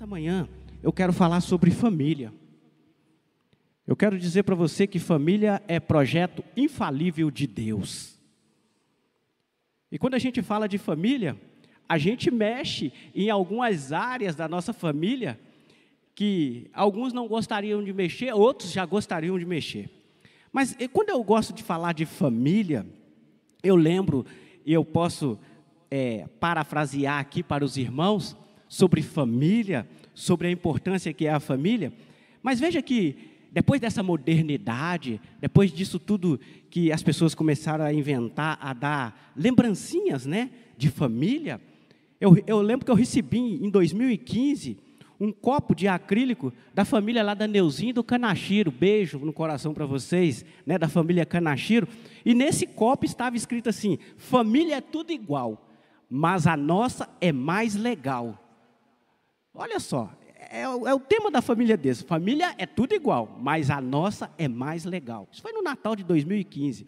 Nessa manhã eu quero falar sobre família. Eu quero dizer para você que família é projeto infalível de Deus. E quando a gente fala de família, a gente mexe em algumas áreas da nossa família que alguns não gostariam de mexer, outros já gostariam de mexer. Mas quando eu gosto de falar de família, eu lembro e eu posso é, parafrasear aqui para os irmãos sobre família, sobre a importância que é a família. Mas veja que depois dessa modernidade, depois disso tudo que as pessoas começaram a inventar, a dar lembrancinhas, né, de família, eu, eu lembro que eu recebi em 2015 um copo de acrílico da família lá da Neuzinha do Canachiro, beijo no coração para vocês, né, da família Canachiro, e nesse copo estava escrito assim: família é tudo igual, mas a nossa é mais legal. Olha só, é, é, o tema da família deles. Família é tudo igual, mas a nossa é mais legal. Isso foi no Natal de 2015.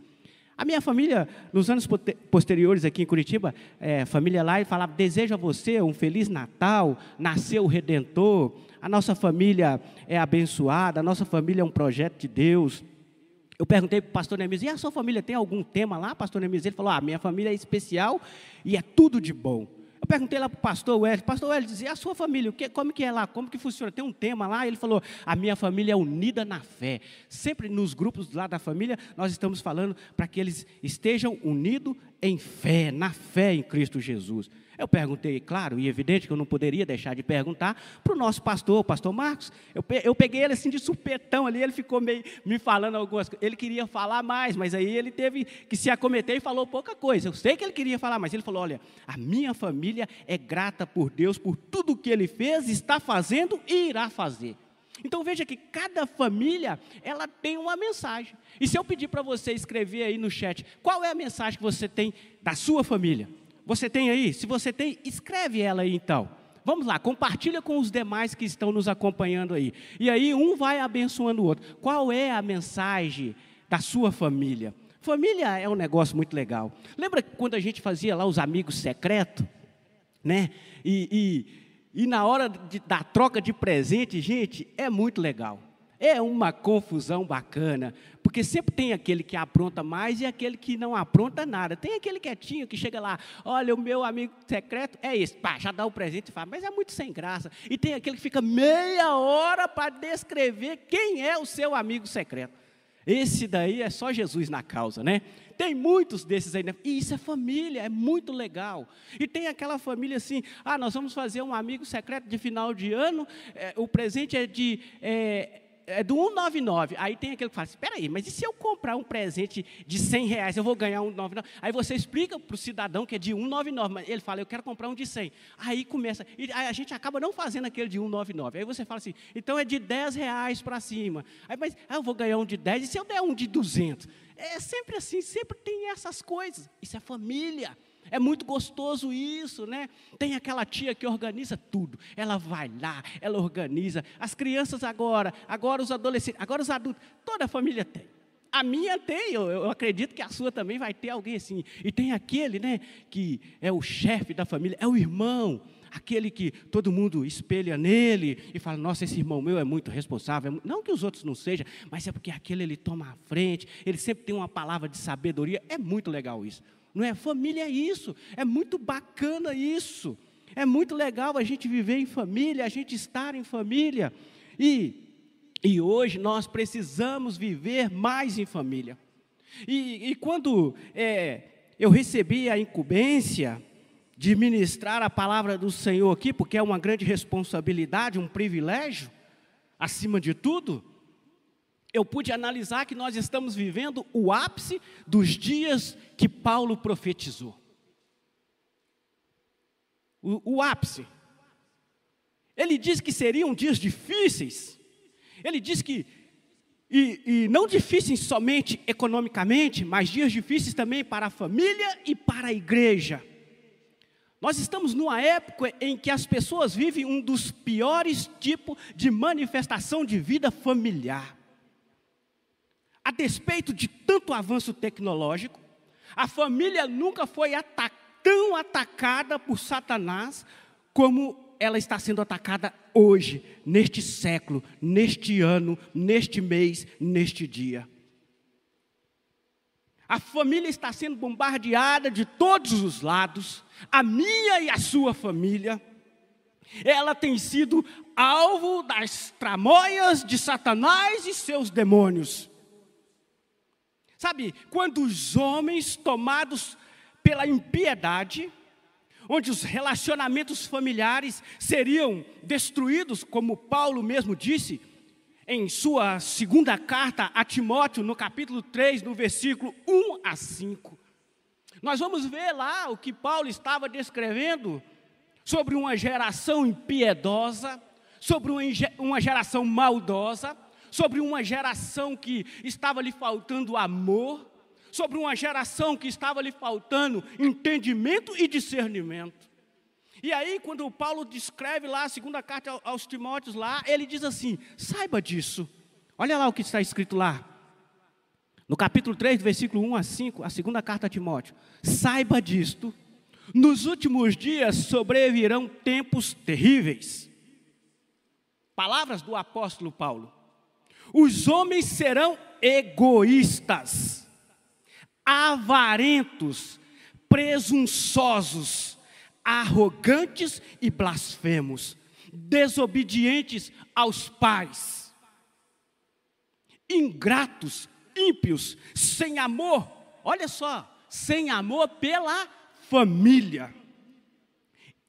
A minha família, nos anos posteriores aqui em Curitiba, é, família lá, falava: desejo a você um feliz Natal, nasceu o Redentor, a nossa família é abençoada, a nossa família é um projeto de Deus. Eu perguntei para o pastor Neemias, e a sua família tem algum tema lá, pastor Neemias? Ele falou, ah, minha família é especial e é tudo de bom. Eu perguntei lá para o pastor Wellington, pastor Wellington, dizia, a sua família, o que, como que é lá, como que funciona? Tem um tema lá, ele falou, a minha família é unida na fé. Sempre nos grupos lá da família, nós estamos falando para que eles estejam unidos em fé, na fé em Cristo Jesus. Eu perguntei, claro e evidente que eu não poderia deixar de perguntar para o nosso pastor, o pastor Marcos. Eu, peguei ele assim de supetão ali, ele ficou meio me falando algumas coisas. Ele queria falar mais, mas aí ele teve que se acometer e falou pouca coisa. Eu sei que ele queria falar, mas ele falou: olha, a minha família é grata por Deus por tudo que ele fez, está fazendo e irá fazer. Então veja que cada família ela tem uma mensagem. E se eu pedir para você escrever aí no chat, qual é a mensagem que você tem da sua família? Você tem aí? Se você tem, escreve ela aí então. Vamos lá, compartilha com os demais que estão nos acompanhando aí. E aí um vai abençoando o outro. Qual é a mensagem da sua família? Família é um negócio muito legal. Lembra quando a gente fazia lá os amigos secretos? Né? E, e, e na hora de, da troca de presente, gente, é muito legal. É uma confusão bacana, porque sempre tem aquele que apronta mais e aquele que não apronta nada. Tem aquele quietinho que chega lá, olha, o meu amigo secreto é esse, pá, já dá o presente e fala, mas é muito sem graça. E tem aquele que fica meia hora para descrever quem é o seu amigo secreto. Esse daí é só Jesus na causa, né? Tem muitos desses aí, né? e isso é família, é muito legal. E tem aquela família assim: ah, nós vamos fazer um amigo secreto de final de ano, é, o presente é de é, é do 199. Aí tem aquele que fala assim: espera aí, mas e se eu comprar um presente de 100 reais, eu vou ganhar 199? Aí você explica para o cidadão que é de 199, mas ele fala: eu quero comprar um de 100. Aí começa, e a gente acaba não fazendo aquele de 199. Aí você fala assim: então é de 10 reais para cima. Aí, mas ah, eu vou ganhar um de 10, e se eu der um de 200? É sempre assim, sempre tem essas coisas. Isso é família. É muito gostoso isso, né? Tem aquela tia que organiza tudo. Ela vai lá, ela organiza. As crianças agora, agora os adolescentes, agora os adultos, toda a família tem. A minha tem, eu, eu acredito que a sua também vai ter alguém assim. E tem aquele, né, que é o chefe da família, é o irmão aquele que todo mundo espelha nele e fala: Nossa, esse irmão meu é muito responsável. Não que os outros não sejam, mas é porque aquele ele toma a frente, ele sempre tem uma palavra de sabedoria. É muito legal isso. Não é? Família é isso. É muito bacana isso. É muito legal a gente viver em família, a gente estar em família. E, e hoje nós precisamos viver mais em família. E, e quando é, eu recebi a incumbência de ministrar a palavra do Senhor aqui, porque é uma grande responsabilidade, um privilégio, acima de tudo, eu pude analisar que nós estamos vivendo o ápice dos dias que Paulo profetizou. o, o ápice. Ele diz que seriam dias difíceis. Ele diz que, e, e não difíceis somente economicamente, mas dias difíceis também para a família e para a igreja. Nós estamos numa época em que as pessoas vivem um dos piores tipos de manifestação de vida familiar. A despeito de tanto avanço tecnológico, a família nunca foi tão atacada por Satanás como ela está sendo atacada hoje, neste século, neste ano, neste mês, neste dia. A família está sendo bombardeada de todos os lados, a minha e a sua família. Ela tem sido alvo das tramóias de Satanás e seus demônios. Sabe, quando os homens tomados pela impiedade, onde os relacionamentos familiares seriam destruídos, como Paulo mesmo disse em sua segunda carta a Timóteo, no capítulo 3, no versículo 1 a 5. Nós vamos ver lá o que Paulo estava descrevendo sobre uma geração impiedosa, sobre uma geração maldosa, sobre uma geração que estava lhe faltando amor, sobre uma geração que estava lhe faltando entendimento e discernimento. E aí, quando Paulo descreve lá a segunda carta aos Timóteos, lá, ele diz assim: saiba disso. Olha lá o que está escrito lá. No capítulo 3, versículo 1 a 5, a segunda carta a Timóteo. Saiba disto, nos últimos dias sobrevirão tempos terríveis. Palavras do apóstolo Paulo. Os homens serão egoístas, avarentos, presunçosos, arrogantes e blasfemos, desobedientes aos pais, ingratos, ímpios, sem amor, olha só, sem amor pela família,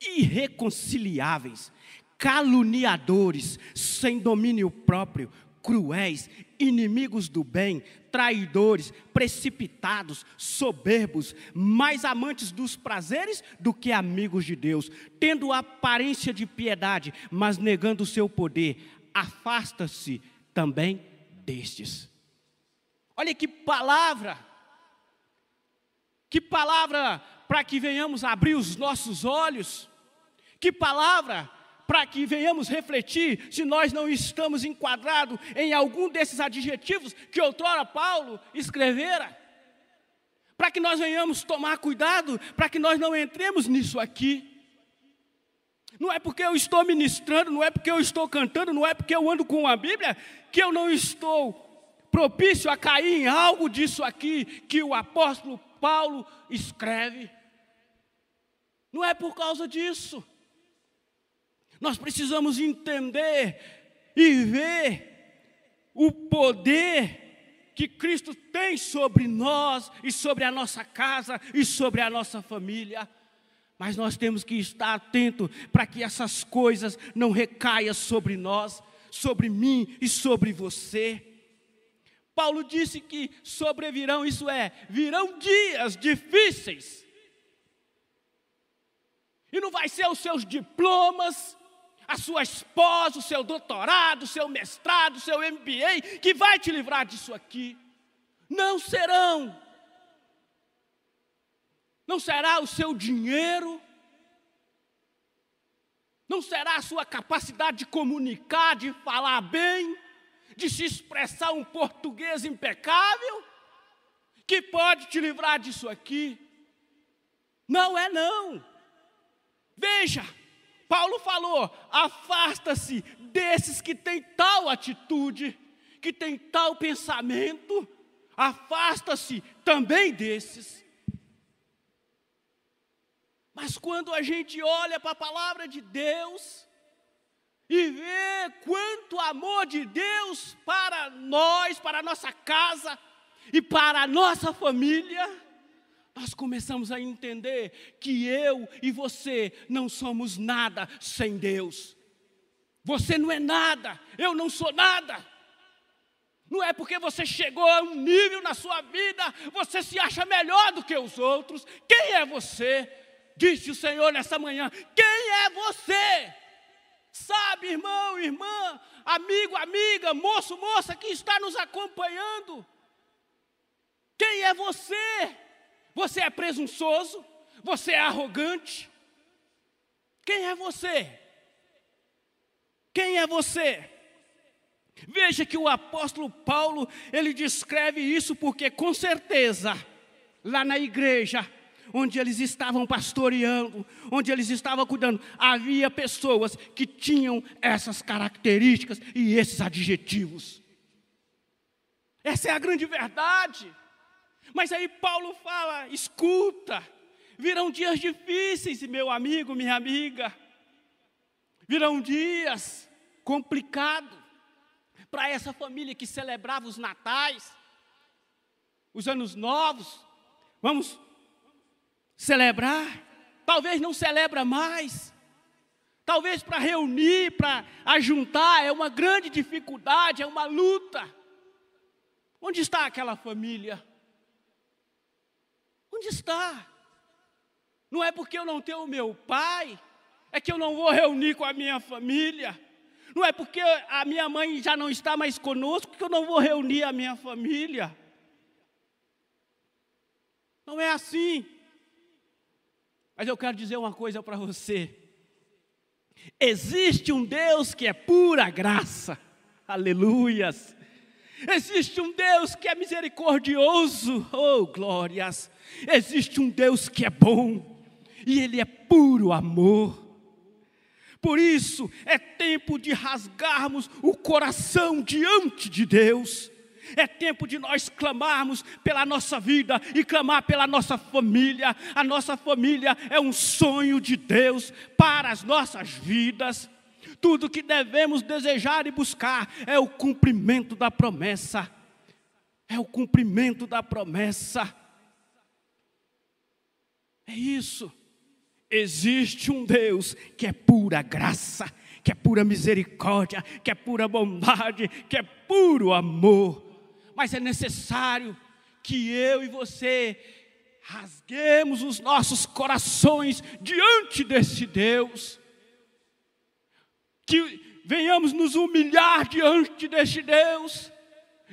irreconciliáveis, caluniadores, sem domínio próprio, cruéis, inimigos do bem, traidores, precipitados, soberbos, mais amantes dos prazeres do que amigos de Deus, tendo aparência de piedade, mas negando o seu poder, afasta-se também destes. Olha que palavra, que palavra para que venhamos abrir os nossos olhos, que palavra para que venhamos refletir se nós não estamos enquadrados em algum desses adjetivos que outrora Paulo escrevera. Para que nós venhamos tomar cuidado, para que nós não entremos nisso aqui. Não é porque eu estou ministrando, não é porque eu estou cantando, não é porque eu ando com a Bíblia, que eu não estou propício a cair em algo disso aqui que o apóstolo Paulo escreve. Não é por causa disso. Nós precisamos entender e ver o poder que Cristo tem sobre nós e sobre a nossa casa e sobre a nossa família. Mas nós temos que estar atento para que essas coisas não recaiam sobre nós, sobre mim e sobre você. Paulo disse que sobrevirão, isso é, virão dias difíceis. E não vai ser os seus diplomas, a sua esposa, o seu doutorado, o seu mestrado, o seu MBA, que vai te livrar disso aqui. Não serão. Não será o seu dinheiro. Não será a sua capacidade de comunicar, de falar bem, de se expressar um português impecável, que pode te livrar disso aqui. Não é não. Veja, Paulo falou: afasta-se desses que têm tal atitude, que têm tal pensamento, afasta-se também desses. Mas quando a gente olha para a palavra de Deus e vê quanto amor de Deus para nós, para a nossa casa e para a nossa família, nós começamos a entender que eu e você não somos nada sem Deus. Você não é nada, eu não sou nada. Não é porque você chegou a um nível na sua vida, você se acha melhor do que os outros. Quem é você? disse o Senhor nessa manhã: quem é você? Sabe, irmão, irmã, amigo, amiga, moço, moça que está nos acompanhando. Quem é você? Você é presunçoso? Você é arrogante? Quem é você? Quem é você? Veja que o apóstolo Paulo, ele descreve isso porque com certeza lá na igreja onde eles estavam pastoreando, onde eles estavam cuidando, havia pessoas que tinham essas características e esses adjetivos. Essa é a grande verdade. Mas aí Paulo fala: escuta, virão dias difíceis, meu amigo, minha amiga, virão dias complicados para essa família que celebrava os natais, os anos novos. Vamos celebrar, talvez não celebra mais. Talvez para reunir, para ajuntar, é uma grande dificuldade, é uma luta. Onde está aquela família? Onde está? Não é porque eu não tenho o meu pai, é que eu não vou reunir com a minha família. Não é porque a minha mãe já não está mais conosco que eu não vou reunir a minha família. Não é assim. Mas eu quero dizer uma coisa para você. Existe um Deus que é pura graça. Aleluias. Existe um Deus que é misericordioso. Oh, glórias. Existe um Deus que é bom. E ele é puro amor. Por isso é tempo de rasgarmos o coração diante de Deus é tempo de nós clamarmos pela nossa vida e clamar pela nossa família. A nossa família é um sonho de Deus para as nossas vidas. Tudo que devemos desejar e buscar é o cumprimento da promessa. É o cumprimento da promessa. É isso. Existe um Deus que é pura graça, que é pura misericórdia, que é pura bondade, que é puro amor mas é necessário que eu e você rasguemos os nossos corações diante desse Deus, que venhamos nos humilhar diante deste Deus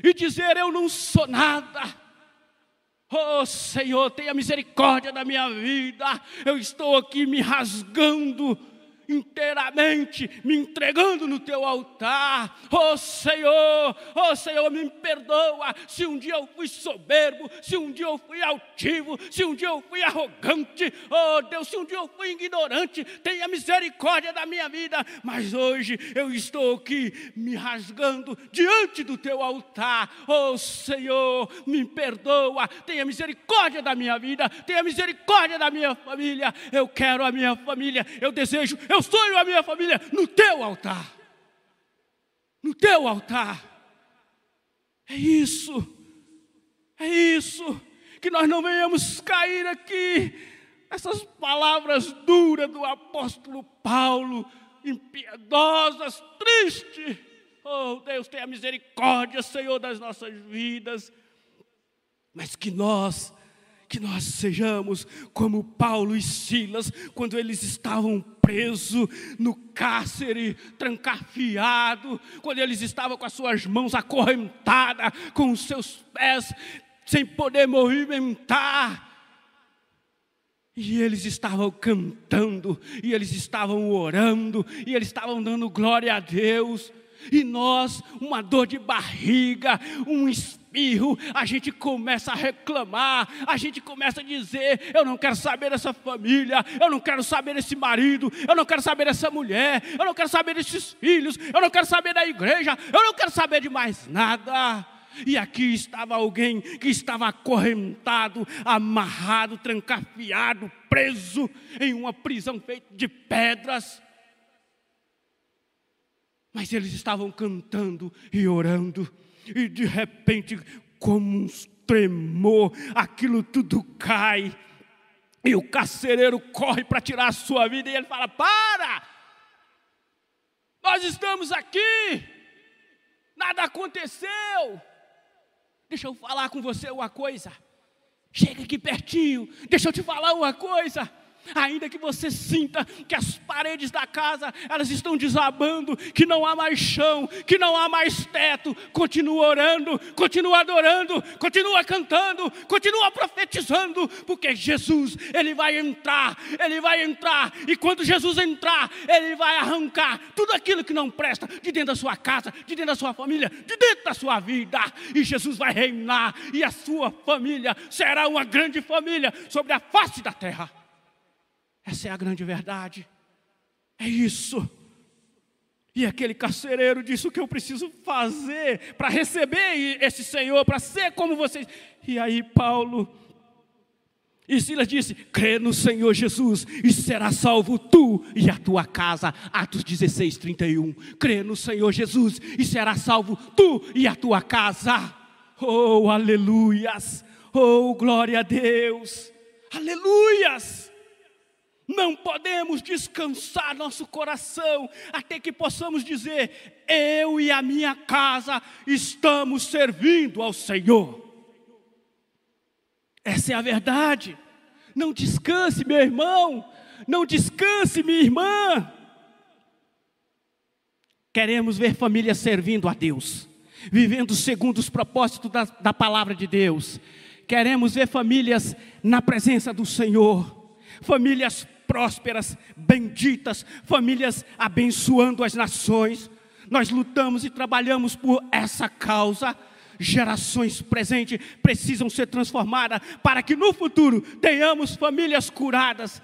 e dizer: Eu não sou nada. Oh Senhor, tenha misericórdia da minha vida. Eu estou aqui me rasgando inteiramente me entregando no teu altar. Oh Senhor, oh Senhor, me perdoa se um dia eu fui soberbo, se um dia eu fui altivo, se um dia eu fui arrogante. Oh Deus, se um dia eu fui ignorante, tenha misericórdia da minha vida. Mas hoje eu estou aqui me rasgando diante do teu altar. Oh Senhor, me perdoa, tenha misericórdia da minha vida, tenha misericórdia da minha família. Eu quero a minha família, eu desejo, eu eu sonho a minha família no teu altar. No teu altar. É isso. É isso. Que nós não venhamos cair aqui essas palavras duras do apóstolo Paulo, impiedosas, tristes. Oh, Deus, tenha misericórdia, Senhor, das nossas vidas. Mas que nós que nós sejamos como Paulo e Silas, quando eles estavam presos no cárcere, trancafiado, quando eles estavam com as suas mãos acorrentadas, com os seus pés sem poder movimentar. E eles estavam cantando, e eles estavam orando, e eles estavam dando glória a Deus. E nós, uma dor de barriga, um espirro, a gente começa a reclamar, a gente começa a dizer: eu não quero saber dessa família, eu não quero saber desse marido, eu não quero saber dessa mulher, eu não quero saber desses filhos, eu não quero saber da igreja, eu não quero saber de mais nada. E aqui estava alguém que estava acorrentado, amarrado, trancafiado, preso em uma prisão feita de pedras. Mas eles estavam cantando e orando, e de repente, como um tremor, aquilo tudo cai, e o carcereiro corre para tirar a sua vida, e ele fala: Para! Nós estamos aqui, nada aconteceu. Deixa eu falar com você uma coisa. Chega aqui pertinho, deixa eu te falar uma coisa. Ainda que você sinta que as paredes da casa elas estão desabando, que não há mais chão, que não há mais teto, continua orando, continua adorando, continua cantando, continua profetizando, porque Jesus, ele vai entrar, ele vai entrar, e quando Jesus entrar, ele vai arrancar tudo aquilo que não presta de dentro da sua casa, de dentro da sua família, de dentro da sua vida, e Jesus vai reinar, e a sua família será uma grande família sobre a face da terra. Essa é a grande verdade. É isso. E aquele carcereiro disse: O que eu preciso fazer para receber esse Senhor, para ser como vocês. E aí, Paulo e Silas disse: crê no Senhor Jesus e será salvo tu e a tua casa. Atos 16, 31. Crê no Senhor Jesus e será salvo tu e a tua casa. Oh, aleluias! Oh, glória a Deus! Aleluias! Não podemos descansar nosso coração até que possamos dizer: eu e a minha casa estamos servindo ao Senhor. Essa é a verdade. Não descanse, meu irmão. Não descanse, minha irmã. Queremos ver famílias servindo a Deus, vivendo segundo os propósitos da, da palavra de Deus. Queremos ver famílias na presença do Senhor, famílias prósperas, benditas, famílias abençoando as nações. Nós lutamos e trabalhamos por essa causa. Gerações presentes precisam ser transformadas para que no futuro tenhamos famílias curadas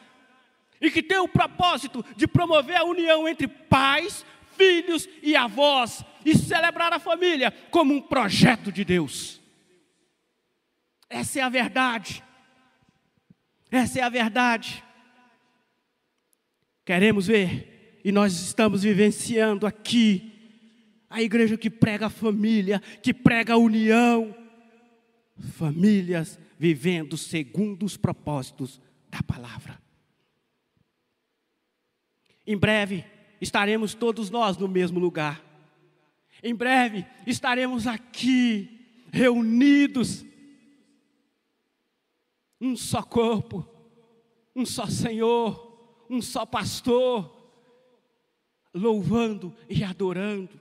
e que tenham o propósito de promover a união entre pais, filhos e avós e celebrar a família como um projeto de Deus. Essa é a verdade. Essa é a verdade. Queremos ver, e nós estamos vivenciando aqui, a igreja que prega a família, que prega a união, famílias vivendo segundo os propósitos da palavra. Em breve estaremos todos nós no mesmo lugar. Em breve estaremos aqui reunidos, um só corpo, um só Senhor, um só pastor, louvando e adorando.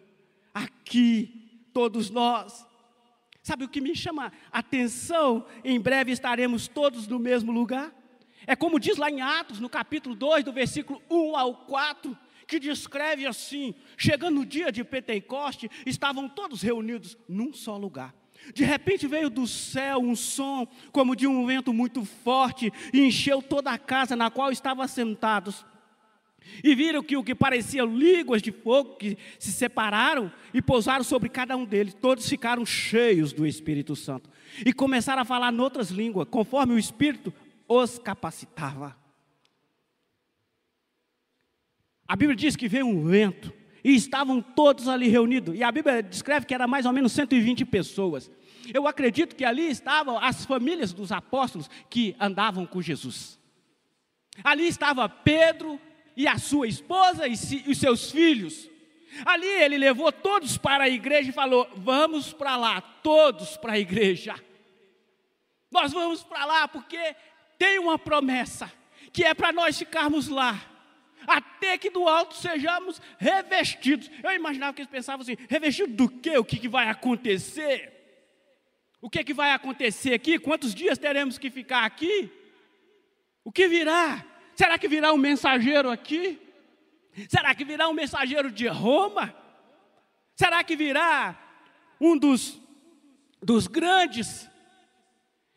Aqui, todos nós. Sabe o que me chama atenção? Em breve estaremos todos no mesmo lugar. É como diz lá em Atos, no capítulo 2, do versículo 1 ao 4, que descreve assim: chegando no dia de Pentecoste, estavam todos reunidos num só lugar. De repente veio do céu um som como de um vento muito forte e encheu toda a casa na qual estavam sentados. E viram que o que parecia línguas de fogo que se separaram e pousaram sobre cada um deles. Todos ficaram cheios do Espírito Santo e começaram a falar em outras línguas, conforme o Espírito os capacitava. A Bíblia diz que veio um vento e estavam todos ali reunidos. E a Bíblia descreve que era mais ou menos 120 pessoas. Eu acredito que ali estavam as famílias dos apóstolos que andavam com Jesus. Ali estava Pedro e a sua esposa e os seus filhos. Ali ele levou todos para a igreja e falou: Vamos para lá, todos para a igreja. Nós vamos para lá porque tem uma promessa que é para nós ficarmos lá até que do alto sejamos revestidos. Eu imaginava que eles pensavam assim: revestido do quê? O que, que vai acontecer? O que, que vai acontecer aqui? Quantos dias teremos que ficar aqui? O que virá? Será que virá um mensageiro aqui? Será que virá um mensageiro de Roma? Será que virá um dos, dos grandes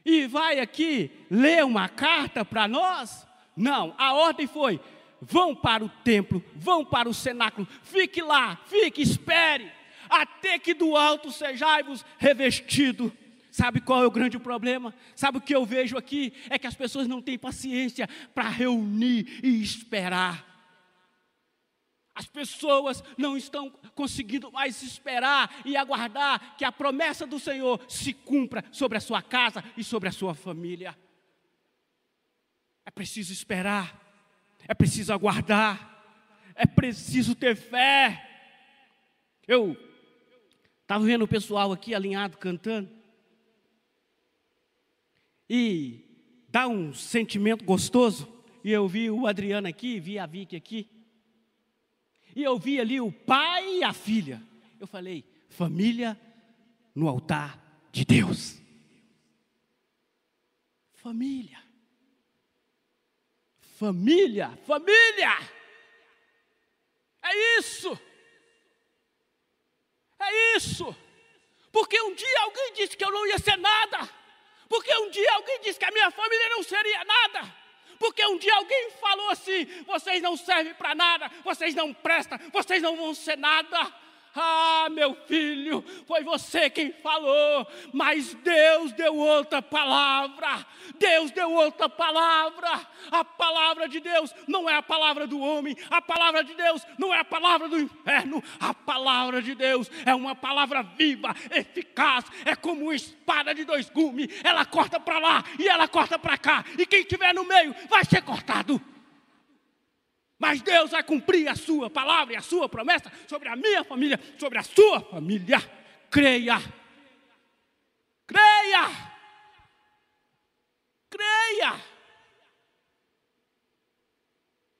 e vai aqui ler uma carta para nós? Não, a ordem foi: vão para o templo, vão para o cenáculo, fique lá, fique, espere, até que do alto sejais revestido. Sabe qual é o grande problema? Sabe o que eu vejo aqui? É que as pessoas não têm paciência para reunir e esperar. As pessoas não estão conseguindo mais esperar e aguardar que a promessa do Senhor se cumpra sobre a sua casa e sobre a sua família. É preciso esperar é preciso aguardar, é preciso ter fé. Eu estava vendo o pessoal aqui alinhado cantando, e dá um sentimento gostoso e eu vi o Adriano aqui, vi a Vicky aqui, e eu vi ali o pai e a filha. Eu falei, família no altar de Deus. Família. Família, família. É isso. É isso. Porque um dia alguém disse que eu não ia ser nada. Porque um dia alguém disse que a minha família não seria nada. Porque um dia alguém falou assim: vocês não servem para nada, vocês não prestam, vocês não vão ser nada. Ah, meu filho, foi você quem falou, mas Deus deu outra palavra. Deus deu outra palavra. A palavra de Deus não é a palavra do homem, a palavra de Deus não é a palavra do inferno. A palavra de Deus é uma palavra viva, eficaz, é como uma espada de dois gumes. Ela corta para lá e ela corta para cá, e quem estiver no meio vai ser cortado. Mas Deus vai cumprir a sua palavra e a sua promessa sobre a minha família, sobre a sua família. Creia. Creia. Creia.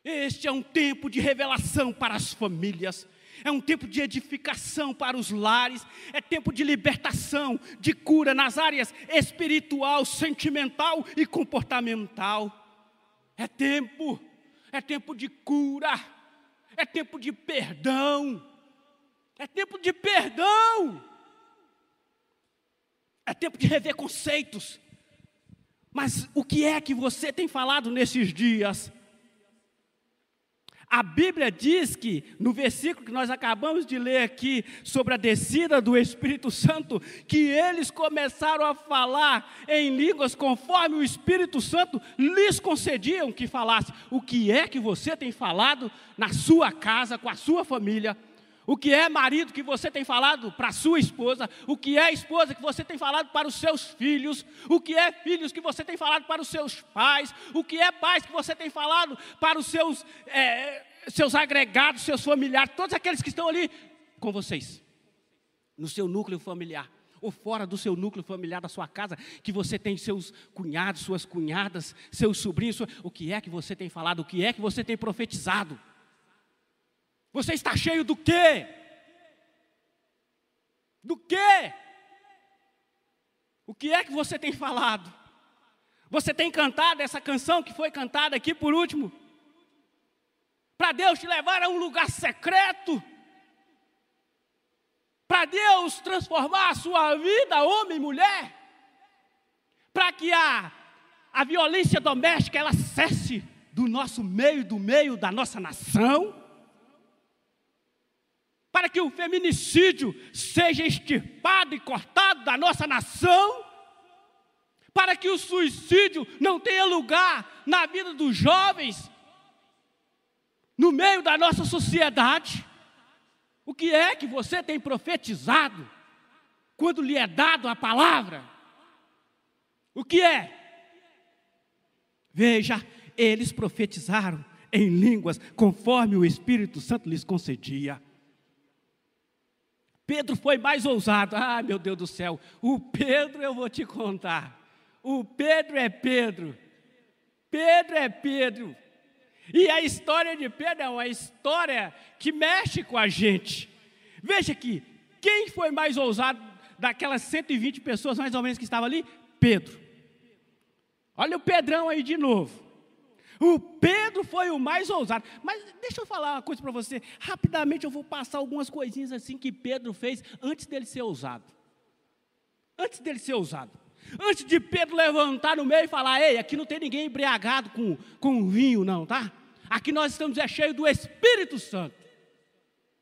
Este é um tempo de revelação para as famílias. É um tempo de edificação para os lares, é tempo de libertação, de cura nas áreas espiritual, sentimental e comportamental. É tempo é tempo de cura, é tempo de perdão, é tempo de perdão, é tempo de rever conceitos. Mas o que é que você tem falado nesses dias? A Bíblia diz que, no versículo que nós acabamos de ler aqui, sobre a descida do Espírito Santo, que eles começaram a falar em línguas conforme o Espírito Santo lhes concediam que falasse. O que é que você tem falado na sua casa, com a sua família? O que é marido que você tem falado para sua esposa, o que é esposa que você tem falado para os seus filhos, o que é filhos que você tem falado para os seus pais, o que é pais que você tem falado para os seus, é, seus agregados, seus familiares, todos aqueles que estão ali com vocês, no seu núcleo familiar ou fora do seu núcleo familiar, da sua casa, que você tem seus cunhados, suas cunhadas, seus sobrinhos, o que é que você tem falado, o que é que você tem profetizado? Você está cheio do quê? Do quê? O que é que você tem falado? Você tem cantado essa canção que foi cantada aqui por último? Para Deus te levar a um lugar secreto? Para Deus transformar a sua vida, homem e mulher? Para que a, a violência doméstica ela cesse do nosso meio, do meio da nossa nação? Para que o feminicídio seja extirpado e cortado da nossa nação, para que o suicídio não tenha lugar na vida dos jovens, no meio da nossa sociedade. O que é que você tem profetizado quando lhe é dado a palavra? O que é? Veja, eles profetizaram em línguas conforme o Espírito Santo lhes concedia. Pedro foi mais ousado. Ah, meu Deus do céu, o Pedro eu vou te contar. O Pedro é Pedro. Pedro é Pedro. E a história de Pedro é uma história que mexe com a gente. Veja aqui, quem foi mais ousado daquelas 120 pessoas mais ou menos que estavam ali? Pedro. Olha o Pedrão aí de novo. O Pedro foi o mais ousado. Mas deixa eu falar uma coisa para você. Rapidamente eu vou passar algumas coisinhas assim que Pedro fez antes dele ser ousado. Antes dele ser ousado. Antes de Pedro levantar no meio e falar: Ei, aqui não tem ninguém embriagado com, com vinho, não, tá? Aqui nós estamos é cheio do Espírito Santo.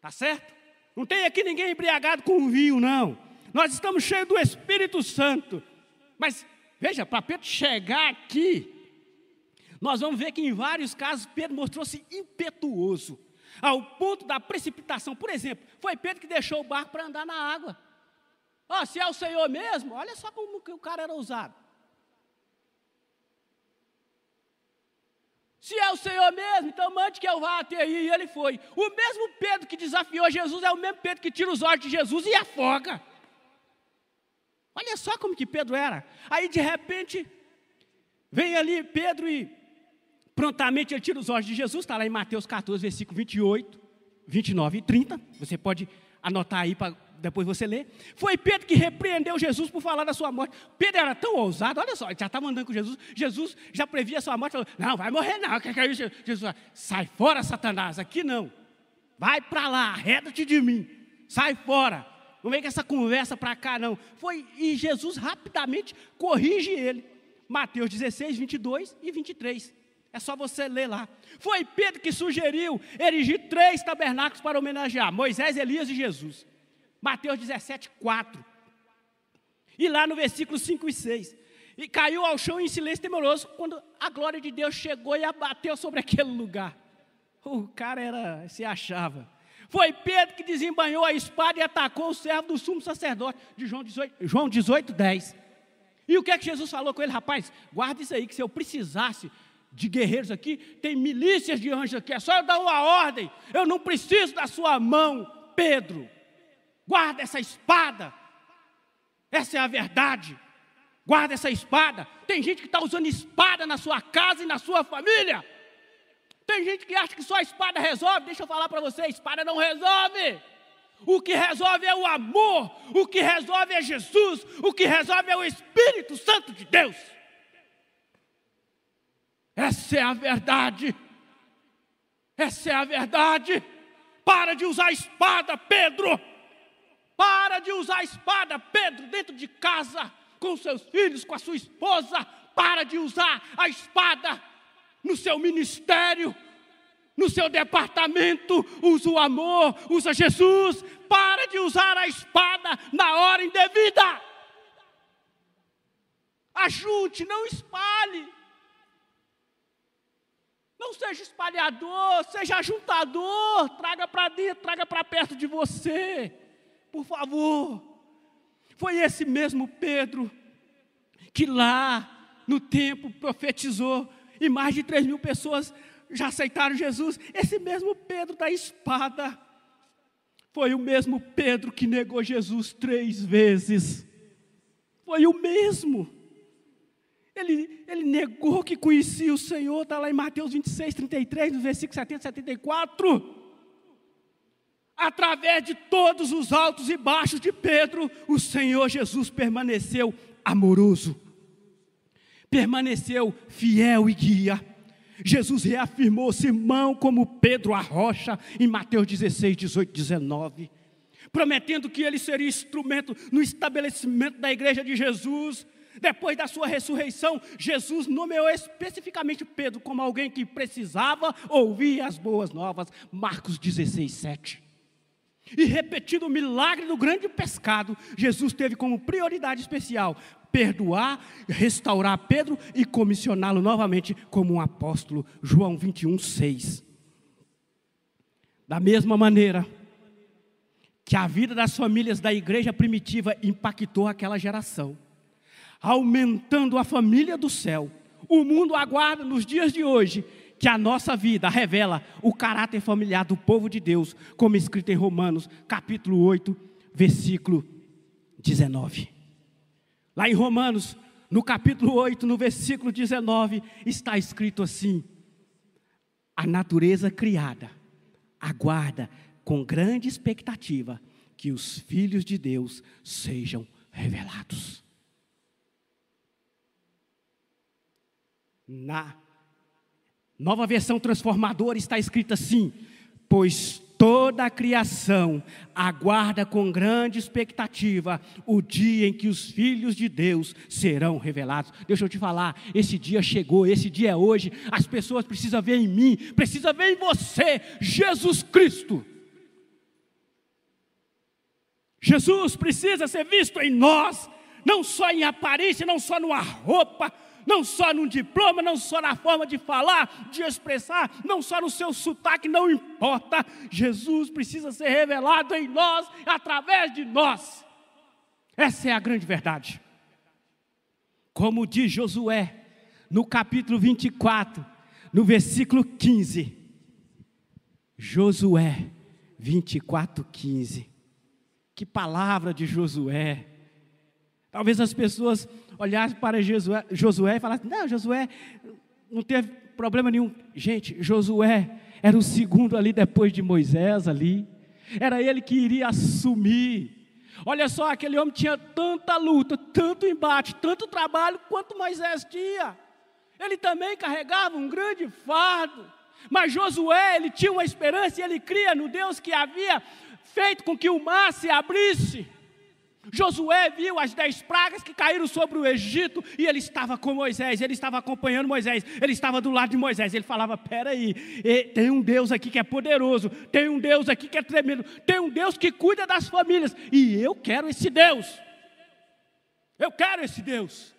Tá certo? Não tem aqui ninguém embriagado com vinho, não. Nós estamos cheios do Espírito Santo. Mas veja, para Pedro chegar aqui, nós vamos ver que em vários casos Pedro mostrou-se impetuoso, ao ponto da precipitação. Por exemplo, foi Pedro que deixou o barco para andar na água. Oh, se é o Senhor mesmo, olha só como o cara era ousado. Se é o Senhor mesmo, então mande que eu vá até aí. E ele foi. O mesmo Pedro que desafiou Jesus é o mesmo Pedro que tira os olhos de Jesus e afoga. Olha só como que Pedro era. Aí de repente, vem ali Pedro e Prontamente ele tira os olhos de Jesus, está lá em Mateus 14, versículo 28, 29 e 30. Você pode anotar aí para depois você ler. Foi Pedro que repreendeu Jesus por falar da sua morte. Pedro era tão ousado, olha só, ele já estava andando com Jesus. Jesus já previa a sua morte, falou: Não, vai morrer não. É? Jesus sai fora, Satanás, aqui não. Vai para lá, arreda-te de mim. Sai fora. Não vem com essa conversa para cá, não. Foi, e Jesus rapidamente corrige ele. Mateus 16, 22 e 23. É só você ler lá. Foi Pedro que sugeriu erigir três tabernáculos para homenagear Moisés, Elias e Jesus. Mateus 17, 4. E lá no versículo 5 e 6. E caiu ao chão em silêncio temoroso quando a glória de Deus chegou e abateu sobre aquele lugar. O cara era, se achava. Foi Pedro que desembanhou a espada e atacou o servo do sumo sacerdote, de João 18, João 18 10. E o que é que Jesus falou com ele? Rapaz, guarda isso aí, que se eu precisasse de guerreiros aqui, tem milícias de anjos aqui, é só eu dar uma ordem, eu não preciso da sua mão, Pedro. Guarda essa espada, essa é a verdade. Guarda essa espada. Tem gente que está usando espada na sua casa e na sua família. Tem gente que acha que só a espada resolve. Deixa eu falar para você: a espada não resolve. O que resolve é o amor, o que resolve é Jesus, o que resolve é o Espírito Santo de Deus. Essa é a verdade. Essa é a verdade. Para de usar a espada, Pedro. Para de usar a espada, Pedro, dentro de casa, com seus filhos, com a sua esposa. Para de usar a espada no seu ministério, no seu departamento. Usa o amor, usa Jesus. Para de usar a espada na hora indevida. Ajunte, não espalhe. Não seja espalhador, seja juntador. Traga para dentro, traga para perto de você. Por favor. Foi esse mesmo Pedro que lá no tempo profetizou e mais de 3 mil pessoas já aceitaram Jesus. Esse mesmo Pedro da espada foi o mesmo Pedro que negou Jesus três vezes. Foi o mesmo. Ele, ele negou que conhecia o Senhor, está lá em Mateus 26, 33, no versículo 70 74. Através de todos os altos e baixos de Pedro, o Senhor Jesus permaneceu amoroso, permaneceu fiel e guia. Jesus reafirmou Simão como Pedro a rocha, em Mateus 16, 18, 19, prometendo que ele seria instrumento no estabelecimento da igreja de Jesus depois da sua ressurreição, Jesus nomeou especificamente Pedro como alguém que precisava ouvir as boas novas. Marcos 16, 7. E repetindo o milagre do grande pescado, Jesus teve como prioridade especial perdoar, restaurar Pedro e comissioná-lo novamente como um apóstolo. João 21, 6. Da mesma maneira que a vida das famílias da igreja primitiva impactou aquela geração aumentando a família do céu. O mundo aguarda nos dias de hoje que a nossa vida revela o caráter familiar do povo de Deus, como escrito em Romanos, capítulo 8, versículo 19. Lá em Romanos, no capítulo 8, no versículo 19, está escrito assim: A natureza criada aguarda com grande expectativa que os filhos de Deus sejam revelados. Na nova versão transformadora está escrito assim: Pois toda a criação aguarda com grande expectativa o dia em que os filhos de Deus serão revelados. Deixa eu te falar, esse dia chegou, esse dia é hoje. As pessoas precisam ver em mim, precisam ver em você, Jesus Cristo. Jesus precisa ser visto em nós, não só em aparência, não só numa roupa, não só num diploma, não só na forma de falar, de expressar, não só no seu sotaque, não importa. Jesus precisa ser revelado em nós, através de nós. Essa é a grande verdade. Como diz Josué, no capítulo 24, no versículo 15. Josué 24, 15. Que palavra de Josué. Talvez as pessoas olhassem para Josué, Josué e falassem: Não, Josué não teve problema nenhum. Gente, Josué era o segundo ali depois de Moisés ali. Era ele que iria assumir. Olha só, aquele homem tinha tanta luta, tanto embate, tanto trabalho quanto Moisés tinha. Ele também carregava um grande fardo. Mas Josué, ele tinha uma esperança e ele cria no Deus que havia feito com que o mar se abrisse. Josué viu as dez pragas que caíram sobre o Egito e ele estava com Moisés, ele estava acompanhando Moisés, ele estava do lado de Moisés. Ele falava: Peraí, tem um Deus aqui que é poderoso, tem um Deus aqui que é tremendo, tem um Deus que cuida das famílias e eu quero esse Deus. Eu quero esse Deus.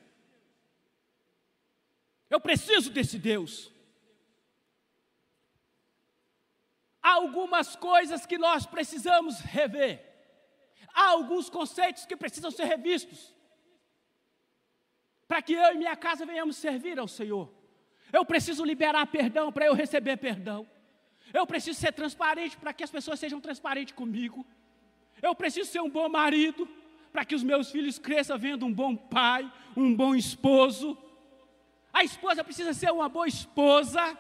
Eu preciso desse Deus. Há algumas coisas que nós precisamos rever há alguns conceitos que precisam ser revistos. Para que eu e minha casa venhamos servir ao Senhor. Eu preciso liberar perdão para eu receber perdão. Eu preciso ser transparente para que as pessoas sejam transparentes comigo. Eu preciso ser um bom marido para que os meus filhos cresçam vendo um bom pai, um bom esposo. A esposa precisa ser uma boa esposa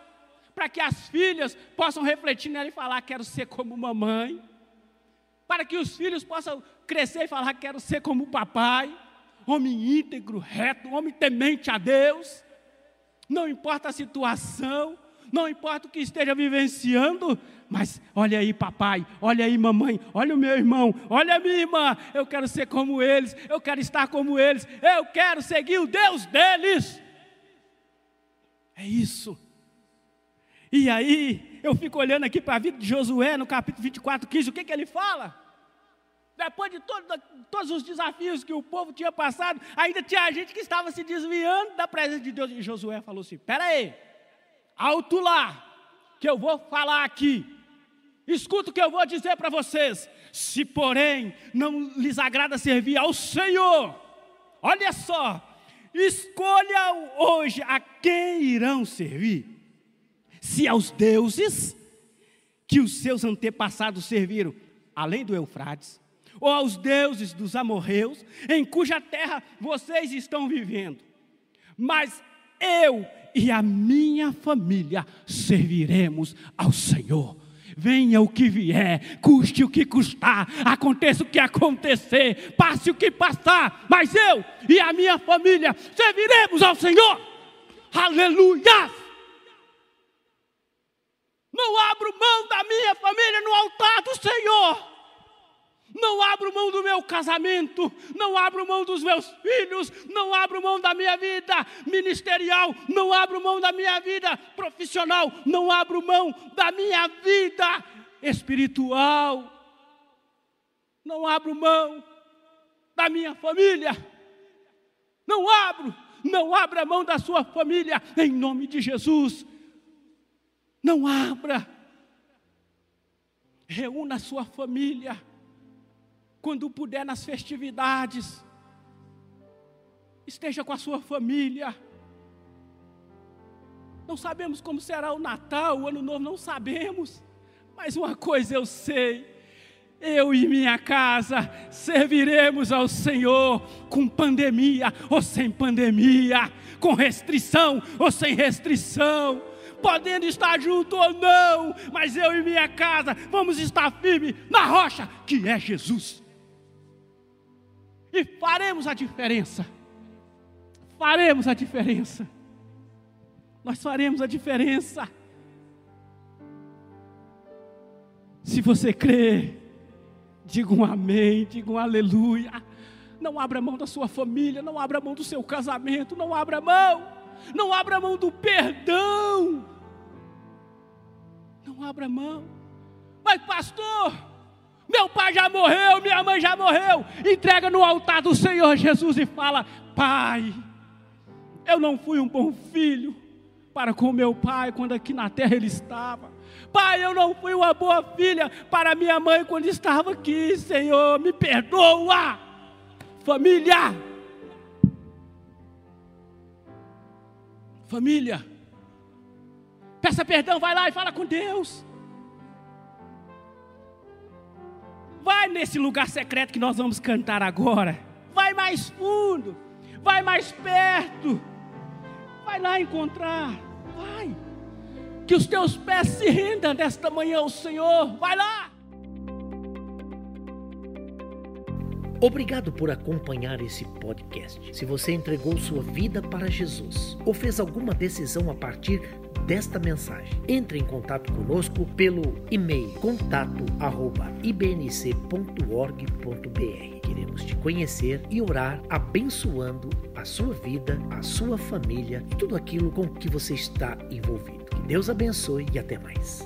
para que as filhas possam refletir nela e falar: quero ser como mamãe para que os filhos possam crescer e falar: quero ser como o papai, homem íntegro, reto, homem temente a Deus. Não importa a situação, não importa o que esteja vivenciando, mas olha aí, papai, olha aí, mamãe, olha o meu irmão, olha a minha irmã, eu quero ser como eles, eu quero estar como eles, eu quero seguir o Deus deles. É isso. E aí, eu fico olhando aqui para a vida de Josué, no capítulo 24, 15, o que, que ele fala? Depois de todo, todos os desafios que o povo tinha passado, ainda tinha gente que estava se desviando da presença de Deus. E Josué falou assim: Espera aí, alto lá, que eu vou falar aqui. Escuta o que eu vou dizer para vocês. Se, porém, não lhes agrada servir ao Senhor, olha só, escolha hoje a quem irão servir se aos deuses que os seus antepassados serviram, além do Eufrates, ou aos deuses dos amorreus, em cuja terra vocês estão vivendo. Mas eu e a minha família serviremos ao Senhor. Venha o que vier, custe o que custar, aconteça o que acontecer, passe o que passar, mas eu e a minha família serviremos ao Senhor. Aleluia! Não abro mão da minha família no altar do Senhor. Não abro mão do meu casamento, não abro mão dos meus filhos, não abro mão da minha vida ministerial, não abro mão da minha vida profissional, não abro mão da minha vida espiritual. Não abro mão da minha família. Não abro, não abra mão da sua família em nome de Jesus. Não abra. Reúna a sua família. Quando puder nas festividades. Esteja com a sua família. Não sabemos como será o Natal, o Ano Novo, não sabemos. Mas uma coisa eu sei. Eu e minha casa serviremos ao Senhor com pandemia ou sem pandemia, com restrição ou sem restrição podendo estar junto ou não, mas eu e minha casa vamos estar firme na rocha que é Jesus. E faremos a diferença. Faremos a diferença. Nós faremos a diferença. Se você crê, diga um amém, diga um aleluia. Não abra mão da sua família, não abra mão do seu casamento, não abra mão não abra mão do perdão. Não abra mão. Mas, pastor, meu pai já morreu, minha mãe já morreu. Entrega no altar do Senhor Jesus e fala: Pai, eu não fui um bom filho para com meu pai quando aqui na terra ele estava. Pai, eu não fui uma boa filha para minha mãe quando estava aqui, Senhor, me perdoa. Família, Família, peça perdão, vai lá e fala com Deus. Vai nesse lugar secreto que nós vamos cantar agora. Vai mais fundo, vai mais perto. Vai lá encontrar. Vai. Que os teus pés se rendam nesta manhã ao Senhor. Vai lá. Obrigado por acompanhar esse podcast. Se você entregou sua vida para Jesus ou fez alguma decisão a partir desta mensagem, entre em contato conosco pelo e-mail contato@ibnc.org.br. Queremos te conhecer e orar abençoando a sua vida, a sua família e tudo aquilo com que você está envolvido. Que Deus abençoe e até mais.